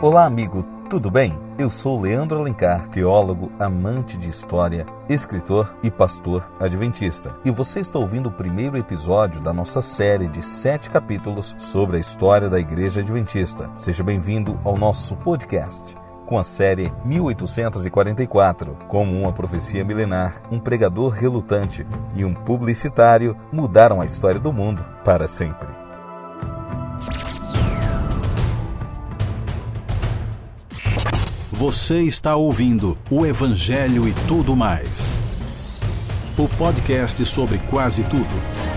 Olá, amigo, tudo bem? Eu sou Leandro Alencar, teólogo, amante de história, escritor e pastor adventista. E você está ouvindo o primeiro episódio da nossa série de sete capítulos sobre a história da Igreja Adventista. Seja bem-vindo ao nosso podcast com a série 1844. Como uma profecia milenar, um pregador relutante e um publicitário mudaram a história do mundo para sempre. Você está ouvindo o Evangelho e tudo mais. O podcast sobre quase tudo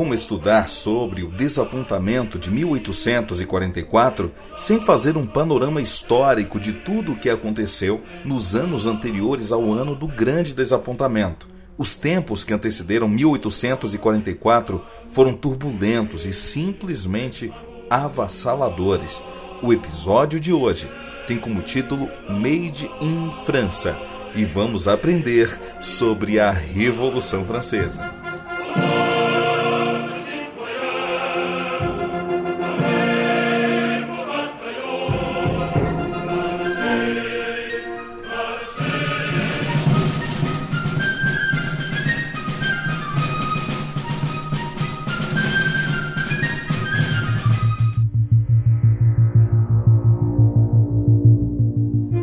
como estudar sobre o desapontamento de 1844 sem fazer um panorama histórico de tudo o que aconteceu nos anos anteriores ao ano do Grande Desapontamento. Os tempos que antecederam 1844 foram turbulentos e simplesmente avassaladores. O episódio de hoje tem como título Made in França e vamos aprender sobre a Revolução Francesa.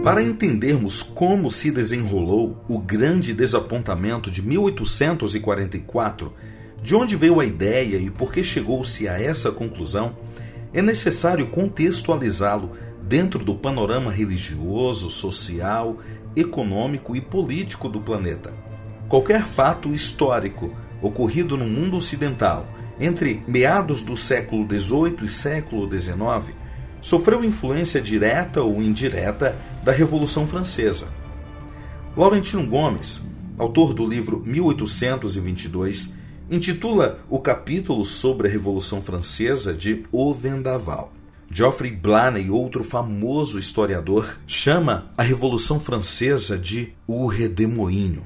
Para entendermos como se desenrolou o grande desapontamento de 1844, de onde veio a ideia e por que chegou-se a essa conclusão, é necessário contextualizá-lo dentro do panorama religioso, social, econômico e político do planeta. Qualquer fato histórico ocorrido no mundo ocidental entre meados do século XVIII e século XIX sofreu influência direta ou indireta da Revolução Francesa. Laurentino Gomes, autor do livro 1822, intitula o capítulo sobre a Revolução Francesa de O Vendaval. Geoffrey Blaney, outro famoso historiador, chama a Revolução Francesa de o Redemoinho.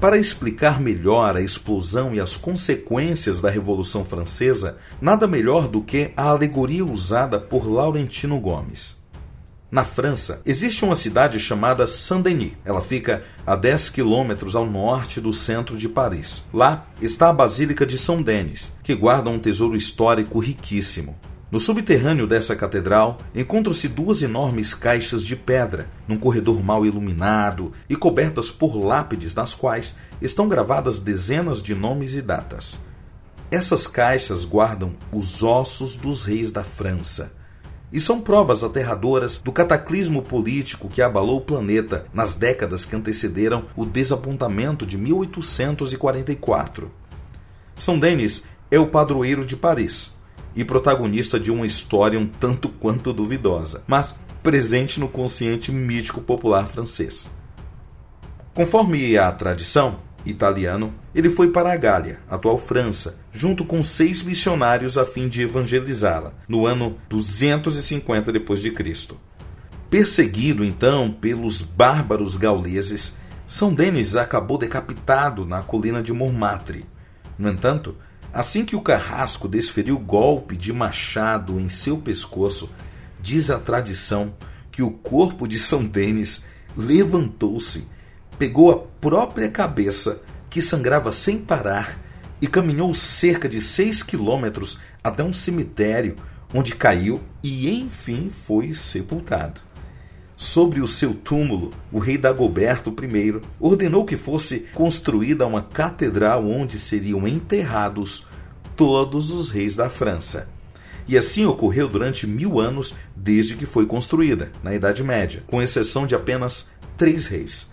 Para explicar melhor a explosão e as consequências da Revolução Francesa, nada melhor do que a alegoria usada por Laurentino Gomes. Na França, existe uma cidade chamada Saint-Denis. Ela fica a 10 quilômetros ao norte do centro de Paris. Lá está a Basílica de São Denis, que guarda um tesouro histórico riquíssimo. No subterrâneo dessa catedral encontram-se duas enormes caixas de pedra, num corredor mal iluminado e cobertas por lápides nas quais estão gravadas dezenas de nomes e datas. Essas caixas guardam os ossos dos reis da França e são provas aterradoras do cataclismo político que abalou o planeta nas décadas que antecederam o desapontamento de 1844. São Denis é o padroeiro de Paris e protagonista de uma história um tanto quanto duvidosa, mas presente no consciente mítico popular francês. Conforme a tradição, italiano, ele foi para a Gália, atual França, junto com seis missionários a fim de evangelizá-la, no ano 250 d.C. Perseguido então pelos bárbaros gauleses, São Denis acabou decapitado na colina de Montmartre. No entanto, Assim que o carrasco desferiu golpe de machado em seu pescoço, diz a tradição que o corpo de São Denis levantou-se, pegou a própria cabeça, que sangrava sem parar, e caminhou cerca de seis quilômetros até um cemitério, onde caiu e enfim foi sepultado. Sobre o seu túmulo, o rei Dagoberto I ordenou que fosse construída uma catedral onde seriam enterrados todos os reis da França. E assim ocorreu durante mil anos desde que foi construída, na Idade Média, com exceção de apenas três reis.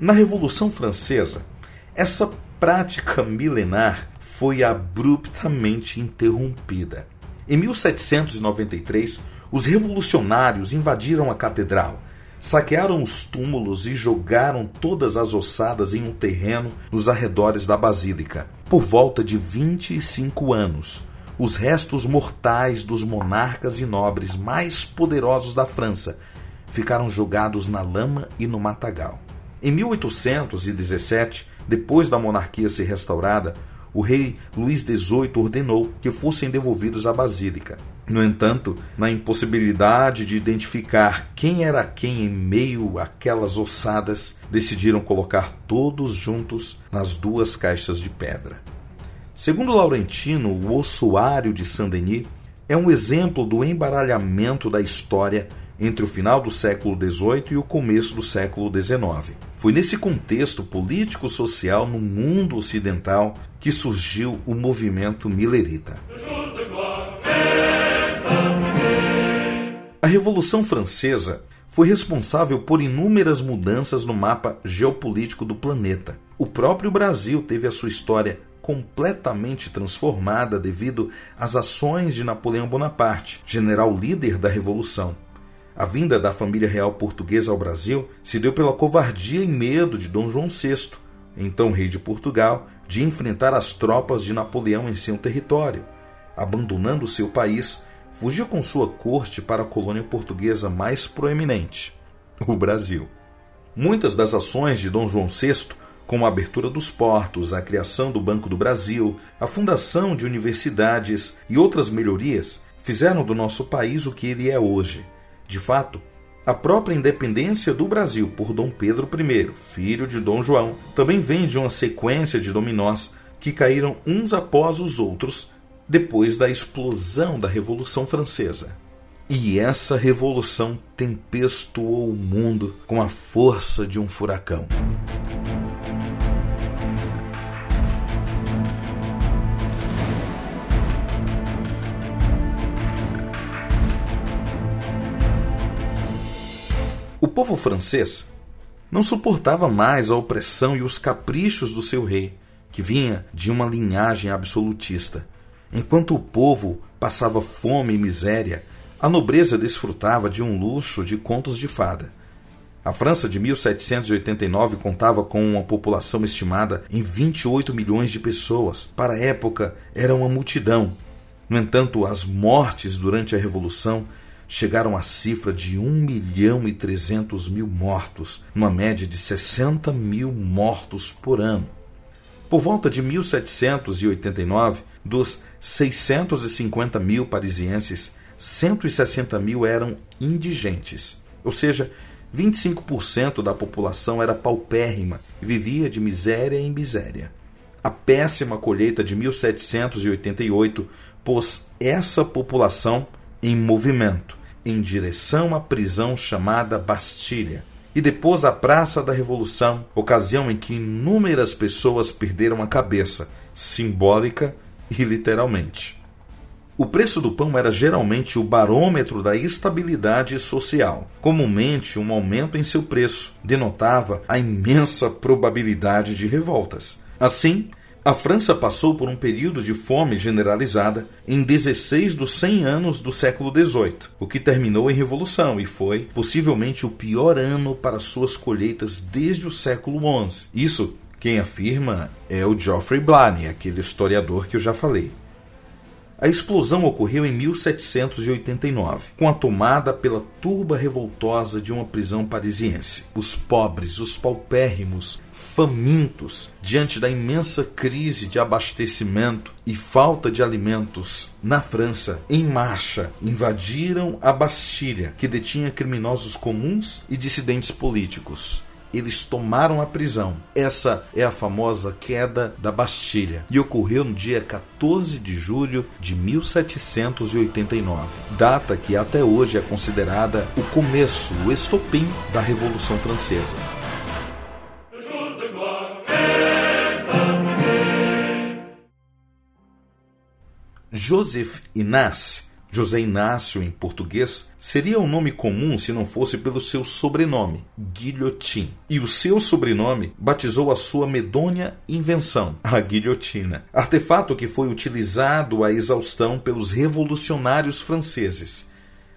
Na Revolução Francesa, essa prática milenar foi abruptamente interrompida. Em 1793, os revolucionários invadiram a catedral, saquearam os túmulos e jogaram todas as ossadas em um terreno nos arredores da basílica. Por volta de 25 anos, os restos mortais dos monarcas e nobres mais poderosos da França ficaram jogados na lama e no matagal. Em 1817, depois da monarquia ser restaurada, o rei Luís XVIII ordenou que fossem devolvidos à Basílica. No entanto, na impossibilidade de identificar quem era quem em meio àquelas ossadas, decidiram colocar todos juntos nas duas caixas de pedra. Segundo Laurentino, o ossuário de Saint-Denis é um exemplo do embaralhamento da história entre o final do século XVIII e o começo do século XIX. Foi nesse contexto político-social no mundo ocidental que surgiu o movimento milerita. A Revolução Francesa foi responsável por inúmeras mudanças no mapa geopolítico do planeta. O próprio Brasil teve a sua história completamente transformada devido às ações de Napoleão Bonaparte, general líder da Revolução. A vinda da família real portuguesa ao Brasil se deu pela covardia e medo de Dom João VI, então rei de Portugal, de enfrentar as tropas de Napoleão em seu território. Abandonando seu país, fugiu com sua corte para a colônia portuguesa mais proeminente, o Brasil. Muitas das ações de Dom João VI, como a abertura dos portos, a criação do Banco do Brasil, a fundação de universidades e outras melhorias, fizeram do nosso país o que ele é hoje de fato, a própria independência do Brasil por Dom Pedro I, filho de Dom João, também vem de uma sequência de dominós que caíram uns após os outros depois da explosão da Revolução Francesa. E essa revolução tempestuou o mundo com a força de um furacão. O povo francês não suportava mais a opressão e os caprichos do seu rei, que vinha de uma linhagem absolutista. Enquanto o povo passava fome e miséria, a nobreza desfrutava de um luxo de contos de fada. A França de 1789 contava com uma população estimada em 28 milhões de pessoas. Para a época, era uma multidão. No entanto, as mortes durante a Revolução chegaram à cifra de 1 milhão e 300 mil mortos, numa média de 60 mil mortos por ano. Por volta de 1789, dos 650 mil parisienses, 160 mil eram indigentes, ou seja, 25% da população era paupérrima e vivia de miséria em miséria. A péssima colheita de 1788 pôs essa população em movimento, em direção à prisão chamada Bastilha, e depois à Praça da Revolução, ocasião em que inúmeras pessoas perderam a cabeça, simbólica e literalmente. O preço do pão era geralmente o barômetro da estabilidade social. Comumente, um aumento em seu preço denotava a imensa probabilidade de revoltas. Assim, a França passou por um período de fome generalizada em 16 dos 100 anos do século XVIII, o que terminou em revolução e foi possivelmente o pior ano para suas colheitas desde o século XI. Isso quem afirma é o Geoffrey Blaney, aquele historiador que eu já falei. A explosão ocorreu em 1789, com a tomada pela turba revoltosa de uma prisão parisiense. Os pobres, os paupérrimos, famintos diante da imensa crise de abastecimento e falta de alimentos na França, em marcha, invadiram a Bastilha, que detinha criminosos comuns e dissidentes políticos eles tomaram a prisão. Essa é a famosa queda da Bastilha e ocorreu no dia 14 de julho de 1789, data que até hoje é considerada o começo, o estopim da Revolução Francesa. Joseph Inácio, José Inácio, em português, seria um nome comum se não fosse pelo seu sobrenome, Guilhotin. E o seu sobrenome batizou a sua medonha invenção, a guilhotina, artefato que foi utilizado à exaustão pelos revolucionários franceses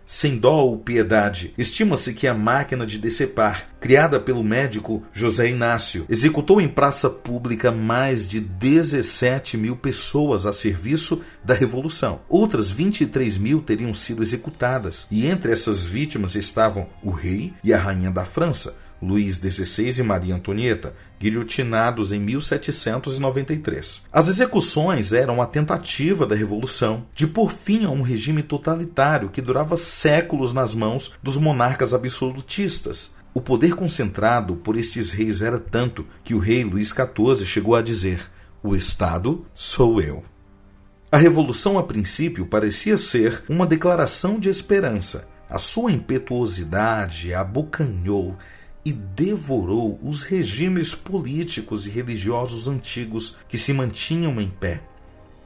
sem dó ou piedade. Estima-se que a máquina de decepar, criada pelo médico José Inácio, executou em praça pública mais de 17 mil pessoas a serviço da Revolução. Outras 23 mil teriam sido executadas, e entre essas vítimas estavam o rei e a rainha da França. Luís XVI e Maria Antonieta, guilhotinados em 1793. As execuções eram a tentativa da Revolução de pôr fim a um regime totalitário que durava séculos nas mãos dos monarcas absolutistas. O poder concentrado por estes reis era tanto que o rei Luís XIV chegou a dizer: O Estado sou eu. A revolução, a princípio, parecia ser uma declaração de esperança. A sua impetuosidade abocanhou e devorou os regimes políticos e religiosos antigos que se mantinham em pé.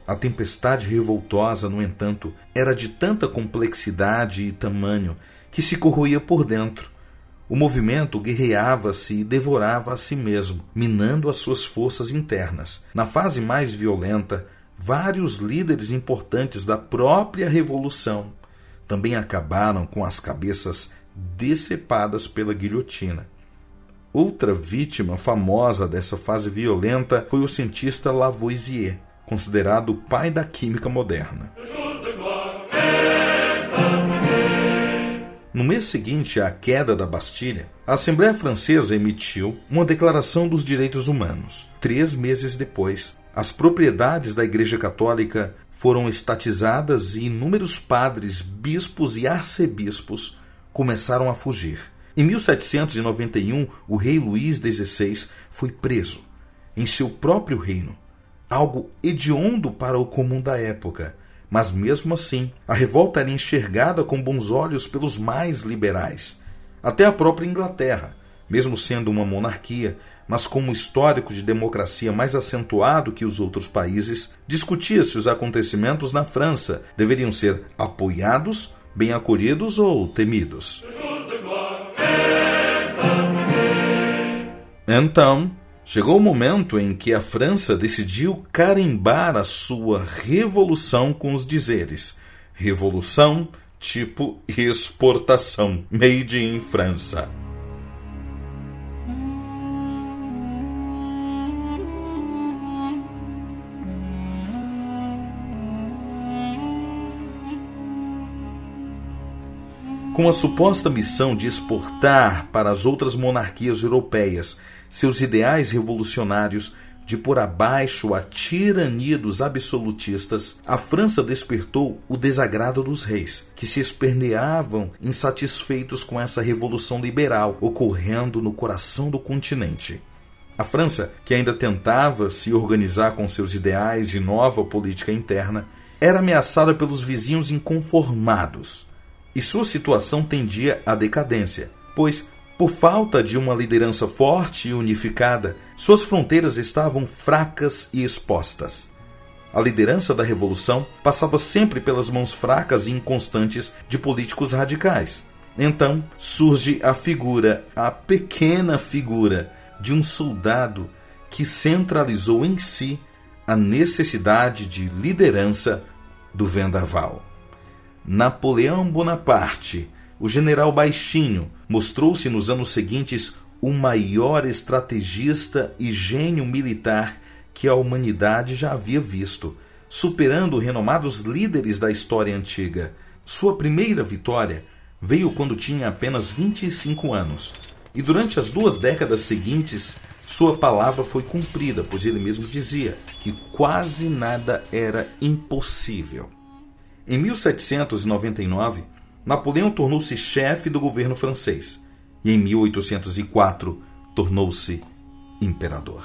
A tempestade revoltosa, no entanto, era de tanta complexidade e tamanho que se corroía por dentro. O movimento guerreava-se e devorava a si mesmo, minando as suas forças internas. Na fase mais violenta, vários líderes importantes da própria revolução também acabaram com as cabeças decepadas pela guilhotina. Outra vítima famosa dessa fase violenta foi o cientista Lavoisier, considerado o pai da química moderna. No mês seguinte à queda da Bastilha, a Assembleia Francesa emitiu uma Declaração dos Direitos Humanos. Três meses depois, as propriedades da Igreja Católica foram estatizadas e inúmeros padres, bispos e arcebispos começaram a fugir. Em 1791, o rei Luís XVI foi preso em seu próprio reino, algo hediondo para o comum da época. Mas mesmo assim, a revolta era enxergada com bons olhos pelos mais liberais. Até a própria Inglaterra, mesmo sendo uma monarquia, mas com um histórico de democracia mais acentuado que os outros países, discutia se os acontecimentos na França deveriam ser apoiados, bem acolhidos ou temidos. Então, chegou o momento em que a França decidiu carimbar a sua revolução com os dizeres: revolução tipo exportação, made in França. com a suposta missão de exportar para as outras monarquias europeias seus ideais revolucionários de pôr abaixo a tirania dos absolutistas, a França despertou o desagrado dos reis, que se esperneavam insatisfeitos com essa revolução liberal ocorrendo no coração do continente. A França, que ainda tentava se organizar com seus ideais e nova política interna, era ameaçada pelos vizinhos inconformados e sua situação tendia à decadência, pois, por falta de uma liderança forte e unificada, suas fronteiras estavam fracas e expostas. A liderança da revolução passava sempre pelas mãos fracas e inconstantes de políticos radicais. Então surge a figura, a pequena figura, de um soldado que centralizou em si a necessidade de liderança do vendaval. Napoleão Bonaparte, o general baixinho, mostrou-se nos anos seguintes o maior estrategista e gênio militar que a humanidade já havia visto, superando renomados líderes da história antiga. Sua primeira vitória veio quando tinha apenas 25 anos, e durante as duas décadas seguintes, sua palavra foi cumprida, pois ele mesmo dizia que quase nada era impossível. Em 1799, Napoleão tornou-se chefe do governo francês e em 1804 tornou-se imperador.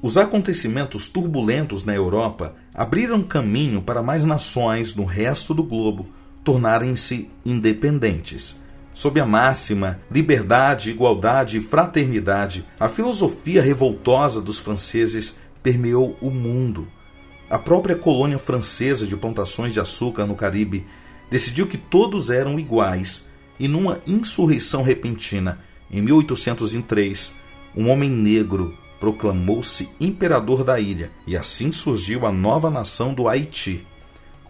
Os acontecimentos turbulentos na Europa abriram caminho para mais nações no resto do globo tornarem-se independentes. Sob a máxima liberdade, igualdade e fraternidade, a filosofia revoltosa dos franceses permeou o mundo A própria colônia francesa de plantações de açúcar no Caribe decidiu que todos eram iguais e, numa insurreição repentina, em 1803, um homem negro proclamou-se imperador da ilha e assim surgiu a nova nação do Haiti.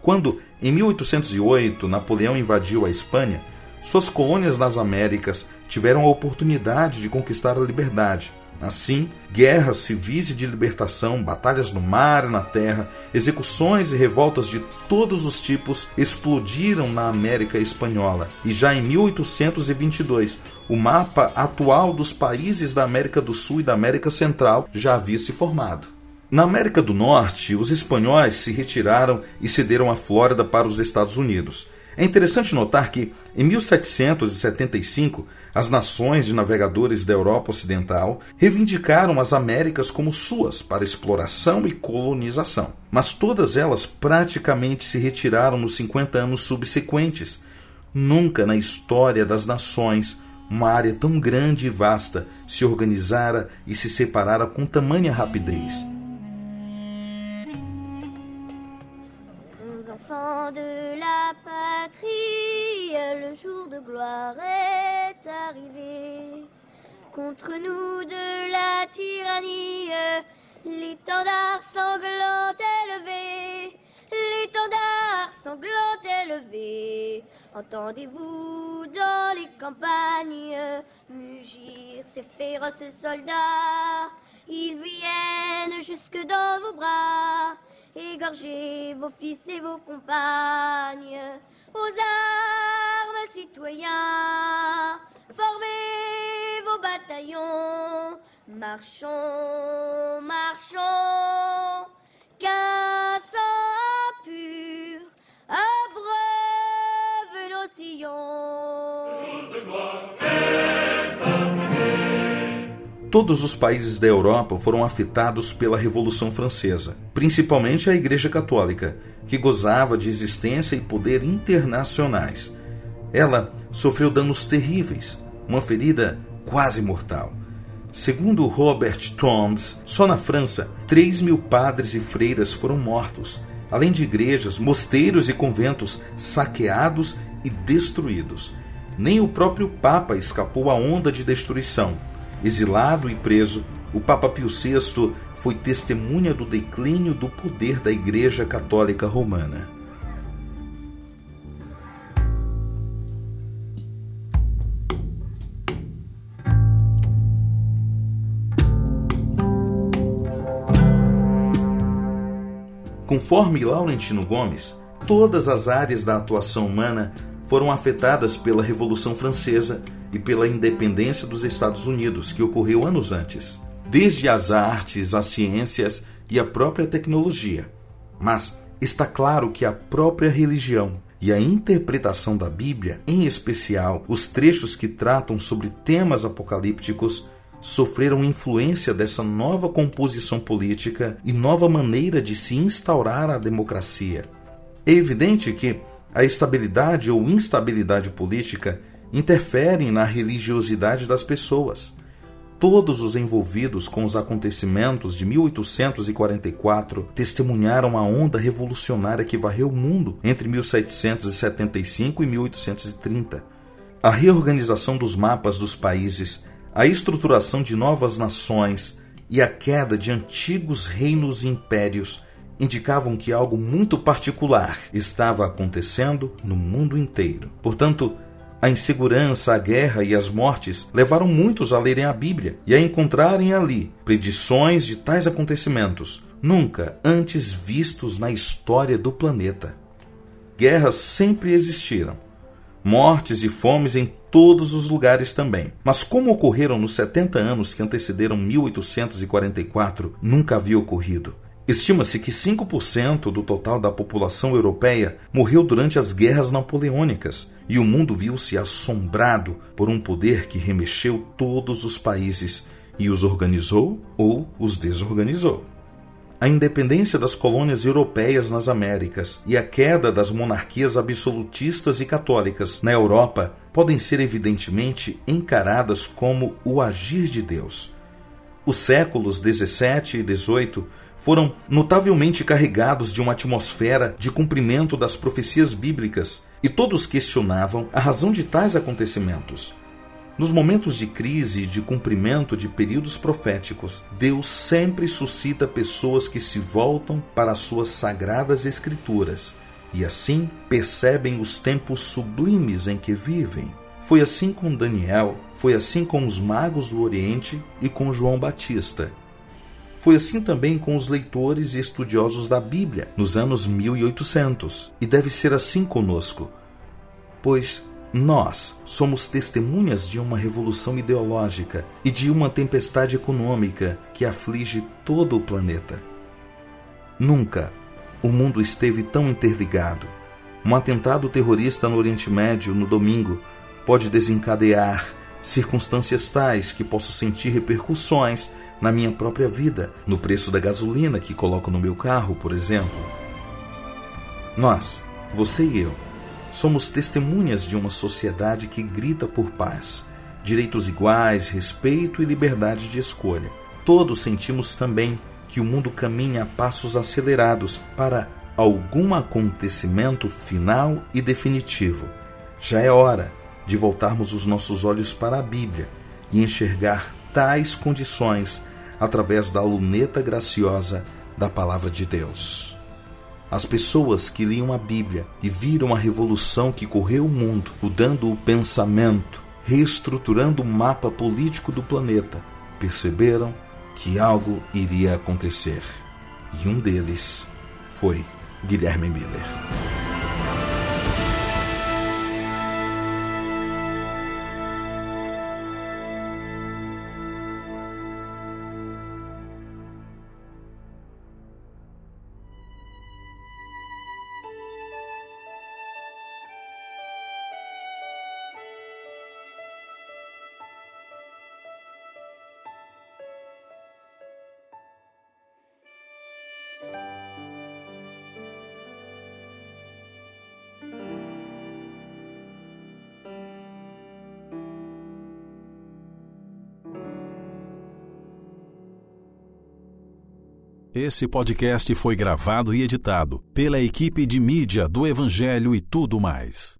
Quando, em 1808, Napoleão invadiu a Espanha, suas colônias nas Américas tiveram a oportunidade de conquistar a liberdade Assim, guerras civis e de libertação, batalhas no mar e na terra, execuções e revoltas de todos os tipos explodiram na América Espanhola. E já em 1822, o mapa atual dos países da América do Sul e da América Central já havia se formado. Na América do Norte, os espanhóis se retiraram e cederam a Flórida para os Estados Unidos. É interessante notar que, em 1775, as nações de navegadores da Europa Ocidental reivindicaram as Américas como suas para exploração e colonização. Mas todas elas praticamente se retiraram nos 50 anos subsequentes. Nunca na história das nações uma área tão grande e vasta se organizara e se separara com tamanha rapidez. Le jour de gloire est arrivé. Contre nous de la tyrannie, l'étendard sanglant élevé, l'étendard sanglant élevé. Entendez-vous dans les campagnes mugir ces féroces soldats Ils viennent jusque dans vos bras, égorgez vos fils et vos compagnes. Aux armes, citoyens, formez vos bataillons. Marchons, marchons, 15 Todos os países da Europa foram afetados pela Revolução Francesa, principalmente a Igreja Católica, que gozava de existência e poder internacionais. Ela sofreu danos terríveis, uma ferida quase mortal. Segundo Robert Tombs, só na França, 3 mil padres e freiras foram mortos, além de igrejas, mosteiros e conventos saqueados e destruídos. Nem o próprio Papa escapou à onda de destruição Exilado e preso, o Papa Pio VI foi testemunha do declínio do poder da Igreja Católica Romana. Conforme Laurentino Gomes, todas as áreas da atuação humana foram afetadas pela Revolução Francesa e pela independência dos Estados Unidos, que ocorreu anos antes, desde as artes, as ciências e a própria tecnologia. Mas está claro que a própria religião e a interpretação da Bíblia, em especial os trechos que tratam sobre temas apocalípticos, sofreram influência dessa nova composição política e nova maneira de se instaurar a democracia. É evidente que a estabilidade ou instabilidade política interferem na religiosidade das pessoas. Todos os envolvidos com os acontecimentos de 1844 testemunharam a onda revolucionária que varreu o mundo entre 1775 e 1830. A reorganização dos mapas dos países, a estruturação de novas nações e a queda de antigos reinos e impérios indicavam que algo muito particular estava acontecendo no mundo inteiro. Portanto, a insegurança, a guerra e as mortes levaram muitos a lerem a Bíblia e a encontrarem ali predições de tais acontecimentos, nunca antes vistos na história do planeta. Guerras sempre existiram, mortes e fomes em todos os lugares também. Mas como ocorreram nos 70 anos que antecederam 1844, nunca havia ocorrido. Estima-se que 5% do total da população europeia morreu durante as guerras napoleônicas e o mundo viu-se assombrado por um poder que remexeu todos os países e os organizou ou os desorganizou. A independência das colônias europeias nas Américas e a queda das monarquias absolutistas e católicas na Europa podem ser evidentemente encaradas como o agir de Deus. Os séculos 17 e 18 foram notavelmente carregados de uma atmosfera de cumprimento das profecias bíblicas, e todos questionavam a razão de tais acontecimentos. Nos momentos de crise e de cumprimento de períodos proféticos, Deus sempre suscita pessoas que se voltam para as suas sagradas escrituras e assim percebem os tempos sublimes em que vivem. Foi assim com Daniel, foi assim com os magos do Oriente e com João Batista. Foi assim também com os leitores e estudiosos da Bíblia nos anos 1800, e deve ser assim conosco, pois nós somos testemunhas de uma revolução ideológica e de uma tempestade econômica que aflige todo o planeta. Nunca o mundo esteve tão interligado. Um atentado terrorista no Oriente Médio no domingo pode desencadear circunstâncias tais que posso sentir repercussões na minha própria vida, no preço da gasolina que coloco no meu carro, por exemplo. Nós, você e eu, Somos testemunhas de uma sociedade que grita por paz, direitos iguais, respeito e liberdade de escolha. Todos sentimos também que o mundo caminha a passos acelerados para algum acontecimento final e definitivo. Já é hora de voltarmos os nossos olhos para a Bíblia e enxergar tais condições através da luneta graciosa da Palavra de Deus. As pessoas que liam a Bíblia e viram a revolução que correu o mundo, mudando o pensamento, reestruturando o mapa político do planeta, perceberam que algo iria acontecer. E um deles foi Guilherme Miller. Esse podcast foi gravado e editado pela equipe de mídia do Evangelho e tudo mais.